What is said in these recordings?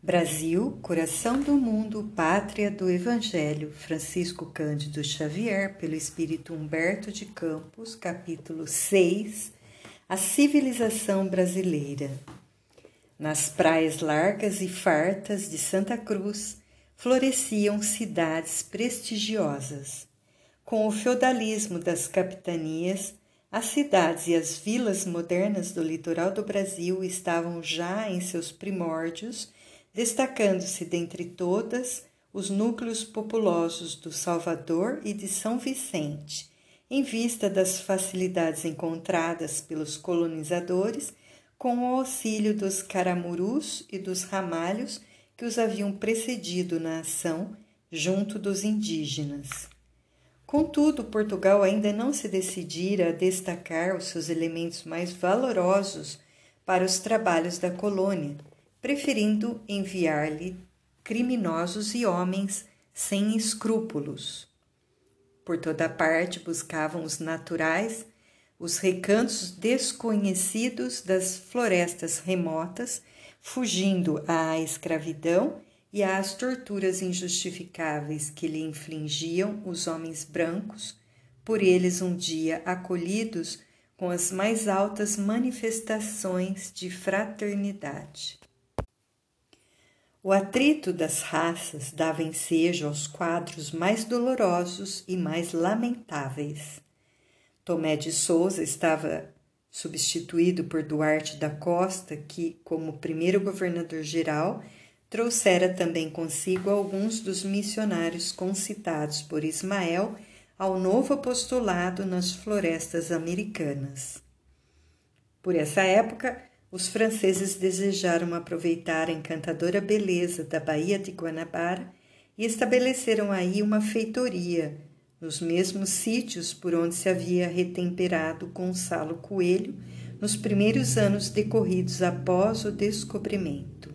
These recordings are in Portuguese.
Brasil, coração do mundo, pátria do Evangelho, Francisco Cândido Xavier, pelo Espírito Humberto de Campos, capítulo 6 A civilização brasileira. Nas praias largas e fartas de Santa Cruz floresciam cidades prestigiosas. Com o feudalismo das capitanias, as cidades e as vilas modernas do litoral do Brasil estavam já em seus primórdios destacando-se dentre todas os núcleos populosos do Salvador e de São Vicente, em vista das facilidades encontradas pelos colonizadores com o auxílio dos caramurus e dos ramalhos que os haviam precedido na ação junto dos indígenas. Contudo, Portugal ainda não se decidira a destacar os seus elementos mais valorosos para os trabalhos da colônia, preferindo enviar-lhe criminosos e homens sem escrúpulos. Por toda parte buscavam os naturais, os recantos desconhecidos das florestas remotas, fugindo à escravidão e às torturas injustificáveis que lhe infligiam os homens brancos, por eles um dia acolhidos com as mais altas manifestações de fraternidade. O atrito das raças dava ensejo aos quadros mais dolorosos e mais lamentáveis. Tomé de Souza estava substituído por Duarte da Costa, que, como primeiro governador-geral, trouxera também consigo alguns dos missionários concitados por Ismael ao novo apostolado nas florestas americanas. Por essa época, os franceses desejaram aproveitar a encantadora beleza da Baía de Guanabara e estabeleceram aí uma feitoria, nos mesmos sítios por onde se havia retemperado Gonçalo Coelho nos primeiros anos decorridos após o descobrimento.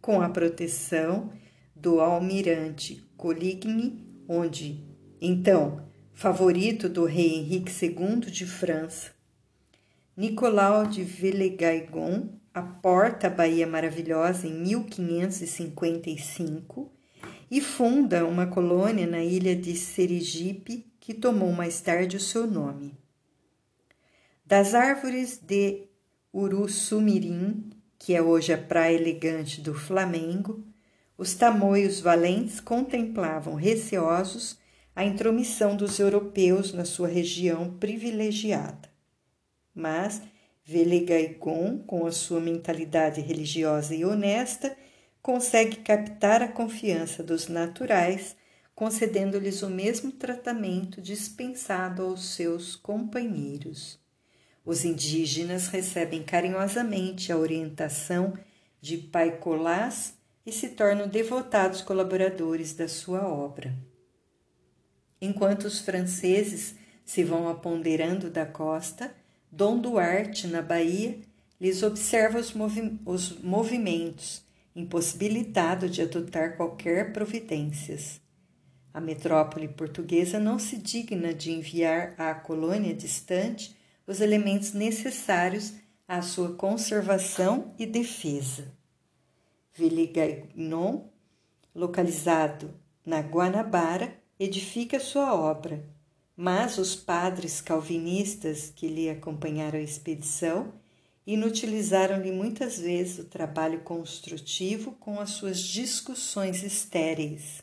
Com a proteção do almirante Coligny, onde, então, favorito do rei Henrique II de França, Nicolau de Villegaignon aporta a Bahia Maravilhosa em 1555 e funda uma colônia na ilha de Serigipe, que tomou mais tarde o seu nome. Das árvores de Uruçumirim, que é hoje a praia elegante do Flamengo, os tamoios valentes contemplavam receosos a intromissão dos europeus na sua região privilegiada mas Velegaigon, com a sua mentalidade religiosa e honesta, consegue captar a confiança dos naturais, concedendo-lhes o mesmo tratamento dispensado aos seus companheiros. Os indígenas recebem carinhosamente a orientação de Pai Colás e se tornam devotados colaboradores da sua obra. Enquanto os franceses se vão aponderando da costa, Dom Duarte, na Bahia, lhes observa os, movi os movimentos, impossibilitado de adotar qualquer providências. A metrópole portuguesa não se digna de enviar à colônia distante os elementos necessários à sua conservação e defesa. Villegagnon, localizado na Guanabara, edifica sua obra, mas os padres calvinistas que lhe acompanharam a expedição inutilizaram-lhe muitas vezes o trabalho construtivo com as suas discussões estéreis.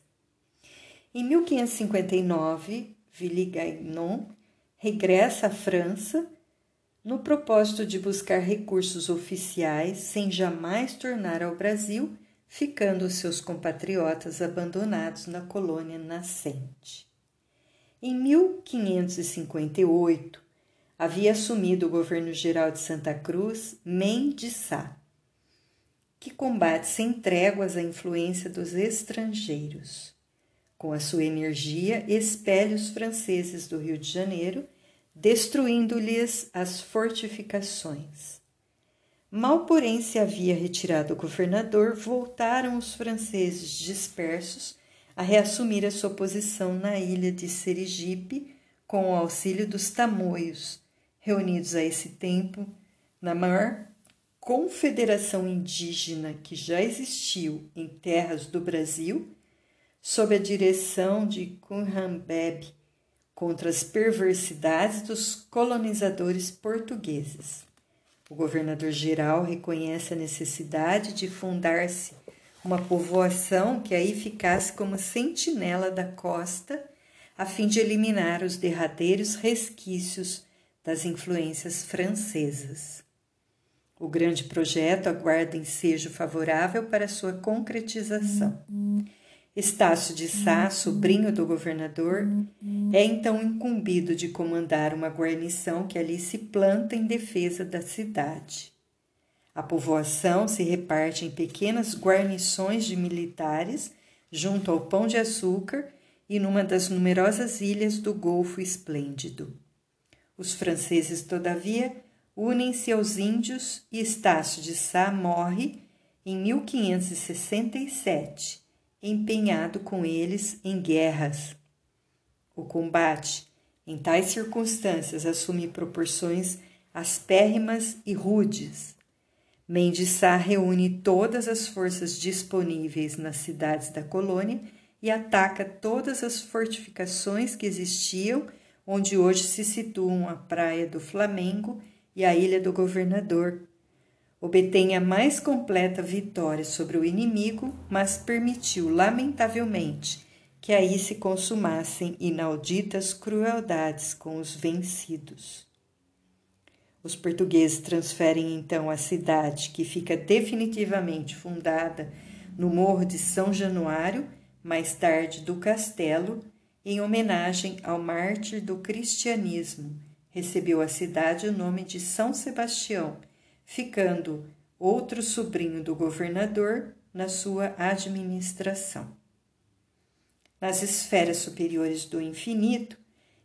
Em 1559, Villegagnon regressa à França no propósito de buscar recursos oficiais sem jamais tornar ao Brasil, ficando seus compatriotas abandonados na colônia nascente. Em 1558, havia assumido o governo geral de Santa Cruz Mendes Sá, que combate sem tréguas a influência dos estrangeiros. Com a sua energia, expele os franceses do Rio de Janeiro, destruindo-lhes as fortificações. Mal, porém, se havia retirado o governador, voltaram os franceses dispersos a reassumir a sua posição na ilha de Serigipe com o auxílio dos tamoios, reunidos a esse tempo na maior confederação indígena que já existiu em terras do Brasil, sob a direção de Cunhambebe, contra as perversidades dos colonizadores portugueses. O governador-geral reconhece a necessidade de fundar-se uma povoação que aí ficasse como sentinela da costa, a fim de eliminar os derradeiros resquícios das influências francesas. O grande projeto aguarda ensejo favorável para sua concretização. Estácio de Sá, sobrinho do governador, é então incumbido de comandar uma guarnição que ali se planta em defesa da cidade. A povoação se reparte em pequenas guarnições de militares junto ao Pão de Açúcar e numa das numerosas ilhas do Golfo Esplêndido. Os franceses, todavia, unem-se aos índios e Estácio de Sá morre em 1567, empenhado com eles em guerras. O combate, em tais circunstâncias, assume proporções aspérrimas e rudes. Mendes Sá reúne todas as forças disponíveis nas cidades da colônia e ataca todas as fortificações que existiam onde hoje se situam a Praia do Flamengo e a Ilha do Governador. Obtém a mais completa vitória sobre o inimigo, mas permitiu, lamentavelmente, que aí se consumassem inauditas crueldades com os vencidos. Os portugueses transferem então a cidade, que fica definitivamente fundada no Morro de São Januário, mais tarde do Castelo, em homenagem ao mártir do cristianismo, recebeu a cidade o nome de São Sebastião, ficando outro sobrinho do governador na sua administração. Nas esferas superiores do infinito,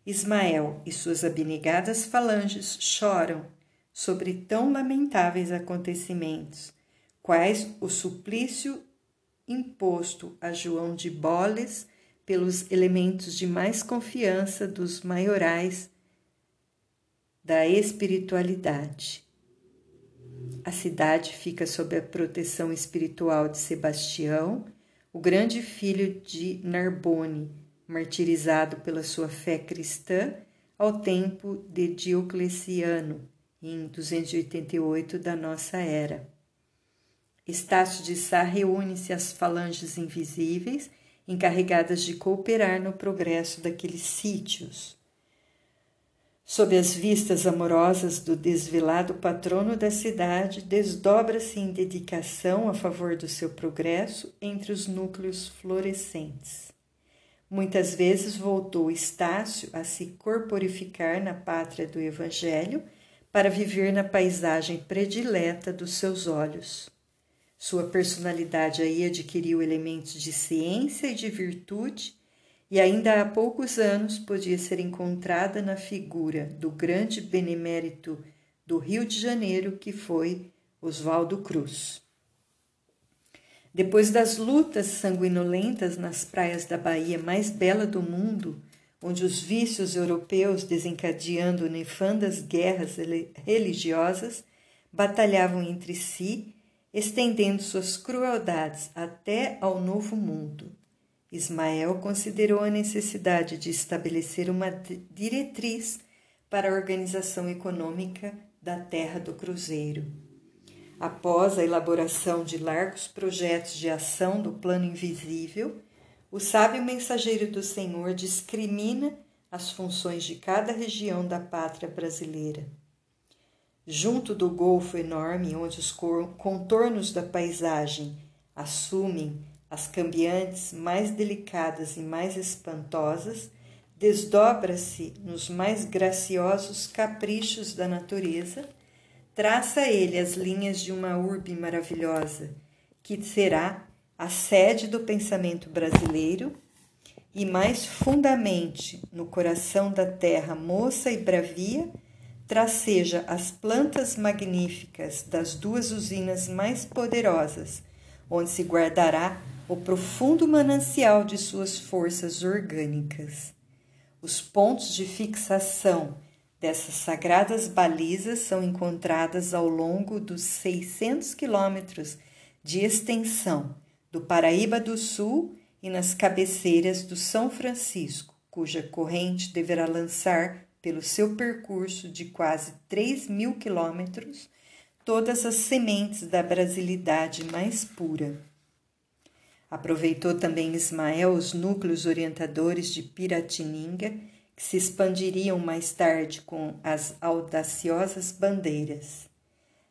Ismael e suas abnegadas falanges choram sobre tão lamentáveis acontecimentos, quais o suplício imposto a João de Boles pelos elementos de mais confiança dos maiorais da espiritualidade. A cidade fica sob a proteção espiritual de Sebastião, o grande filho de Narbone, martirizado pela sua fé cristã ao tempo de Diocleciano, em 288 da nossa era. Estácio de Sá reúne-se às falanges invisíveis encarregadas de cooperar no progresso daqueles sítios. Sob as vistas amorosas do desvelado patrono da cidade, desdobra-se em dedicação a favor do seu progresso entre os núcleos florescentes. Muitas vezes voltou Estácio a se corporificar na pátria do Evangelho para viver na paisagem predileta dos seus olhos. Sua personalidade aí adquiriu elementos de ciência e de virtude, e ainda há poucos anos podia ser encontrada na figura do grande benemérito do Rio de Janeiro, que foi Oswaldo Cruz. Depois das lutas sanguinolentas nas praias da Bahia mais bela do mundo, onde os vícios europeus, desencadeando nefandas guerras religiosas, batalhavam entre si estendendo suas crueldades até ao Novo Mundo. Ismael considerou a necessidade de estabelecer uma diretriz para a organização econômica da Terra do Cruzeiro. Após a elaboração de largos projetos de ação do plano invisível, o sábio mensageiro do Senhor discrimina as funções de cada região da pátria brasileira. Junto do golfo enorme onde os contornos da paisagem assumem as cambiantes mais delicadas e mais espantosas, desdobra-se nos mais graciosos caprichos da natureza, traça ele as linhas de uma urbe maravilhosa, que será a sede do pensamento brasileiro e mais fundamente no coração da terra moça e bravia traceja as plantas magníficas das duas usinas mais poderosas, onde se guardará o profundo manancial de suas forças orgânicas. Os pontos de fixação Dessas sagradas balizas são encontradas ao longo dos 600 quilômetros de extensão do Paraíba do Sul e nas cabeceiras do São Francisco, cuja corrente deverá lançar pelo seu percurso de quase 3 mil quilômetros todas as sementes da brasilidade mais pura. Aproveitou também Ismael os núcleos orientadores de Piratininga que se expandiriam mais tarde com as audaciosas bandeiras.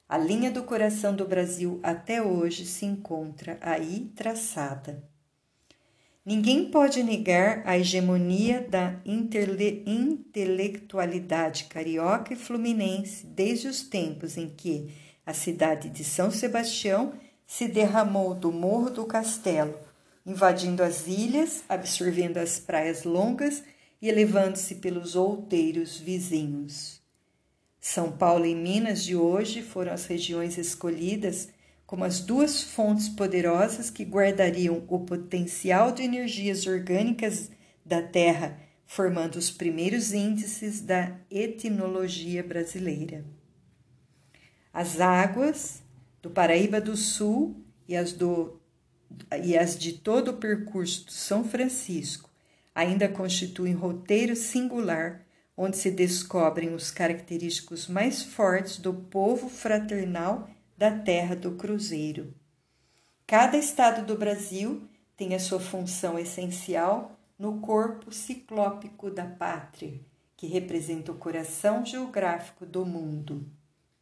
A linha do coração do Brasil até hoje se encontra aí traçada. Ninguém pode negar a hegemonia da intelectualidade carioca e fluminense desde os tempos em que a cidade de São Sebastião se derramou do Morro do Castelo, invadindo as ilhas, absorvendo as praias longas e elevando-se pelos outeiros vizinhos. São Paulo e Minas de hoje foram as regiões escolhidas como as duas fontes poderosas que guardariam o potencial de energias orgânicas da Terra, formando os primeiros índices da etnologia brasileira. As águas do Paraíba do Sul e as, do, e as de todo o percurso do São Francisco ainda constituem roteiro singular onde se descobrem os característicos mais fortes do povo fraternal da terra do Cruzeiro. Cada estado do Brasil tem a sua função essencial no corpo ciclópico da pátria, que representa o coração geográfico do mundo.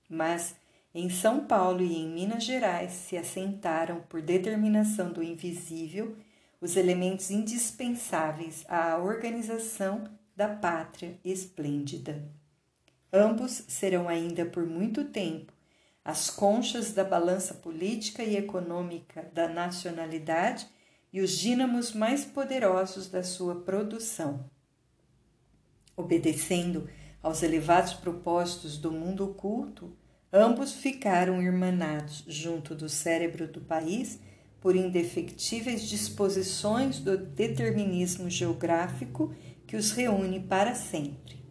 Mas em São Paulo e em Minas Gerais se assentaram, por determinação do invisível, os elementos indispensáveis à organização da pátria esplêndida. Ambos serão ainda por muito tempo as conchas da balança política e econômica da nacionalidade e os dínamos mais poderosos da sua produção. Obedecendo aos elevados propósitos do mundo oculto, ambos ficaram irmanados junto do cérebro do país por indefectíveis disposições do determinismo geográfico que os reúne para sempre.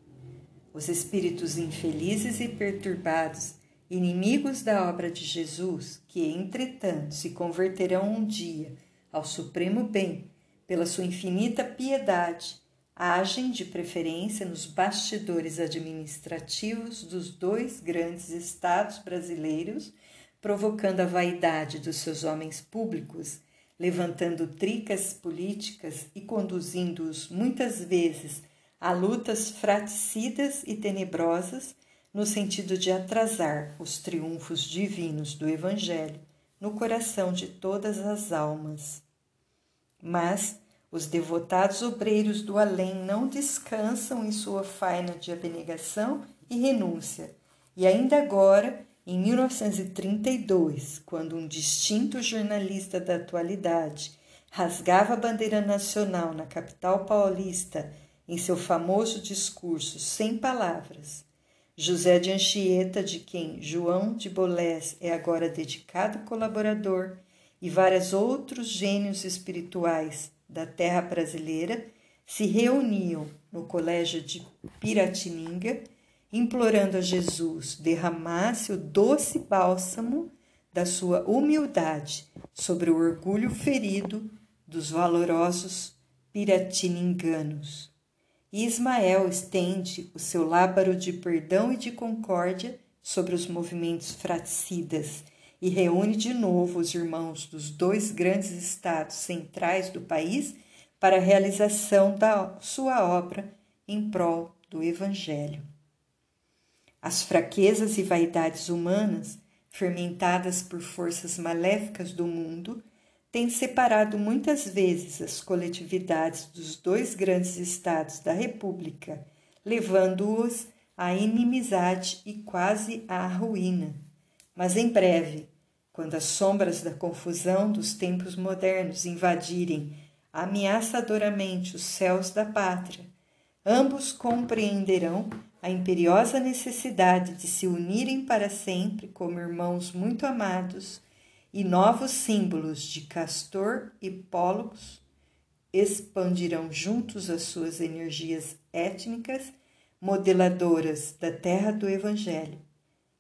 Os espíritos infelizes e perturbados, inimigos da obra de Jesus, que, entretanto, se converterão um dia ao supremo bem pela sua infinita piedade, agem de preferência nos bastidores administrativos dos dois grandes estados brasileiros provocando a vaidade dos seus homens públicos, levantando tricas políticas e conduzindo-os muitas vezes a lutas fraticidas e tenebrosas no sentido de atrasar os triunfos divinos do Evangelho no coração de todas as almas. Mas os devotados obreiros do além não descansam em sua faina de abnegação e renúncia, e ainda agora em 1932, quando um distinto jornalista da atualidade rasgava a bandeira nacional na capital paulista em seu famoso discurso Sem Palavras, José de Anchieta, de quem João de Bolés é agora dedicado colaborador, e vários outros gênios espirituais da terra brasileira se reuniam no colégio de Piratininga implorando a Jesus derramasse o doce bálsamo da sua humildade sobre o orgulho ferido dos valorosos piratininganos. E Ismael estende o seu lábaro de perdão e de concórdia sobre os movimentos fratricidas e reúne de novo os irmãos dos dois grandes estados centrais do país para a realização da sua obra em prol do Evangelho. As fraquezas e vaidades humanas, fermentadas por forças maléficas do mundo, têm separado muitas vezes as coletividades dos dois grandes estados da República, levando-os à inimizade e quase à ruína. Mas em breve, quando as sombras da confusão dos tempos modernos invadirem ameaçadoramente os céus da pátria, ambos compreenderão a imperiosa necessidade de se unirem para sempre como irmãos muito amados e novos símbolos de Castor e Pólux expandirão juntos as suas energias étnicas modeladoras da terra do Evangelho,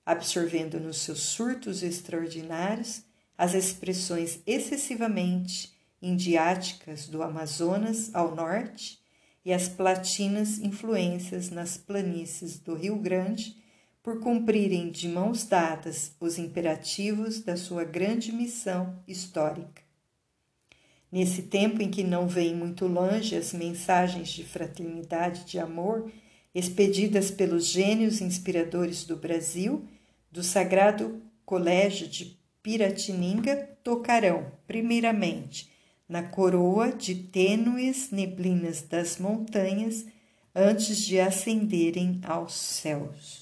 absorvendo nos seus surtos extraordinários as expressões excessivamente indiáticas do Amazonas ao norte e as platinas influências nas planícies do Rio Grande por cumprirem de mãos dadas os imperativos da sua grande missão histórica. Nesse tempo em que não vêm muito longe as mensagens de fraternidade e de amor expedidas pelos gênios inspiradores do Brasil, do Sagrado Colégio de Piratininga, tocarão, primeiramente, na coroa de tênues neblinas das montanhas, antes de ascenderem aos céus.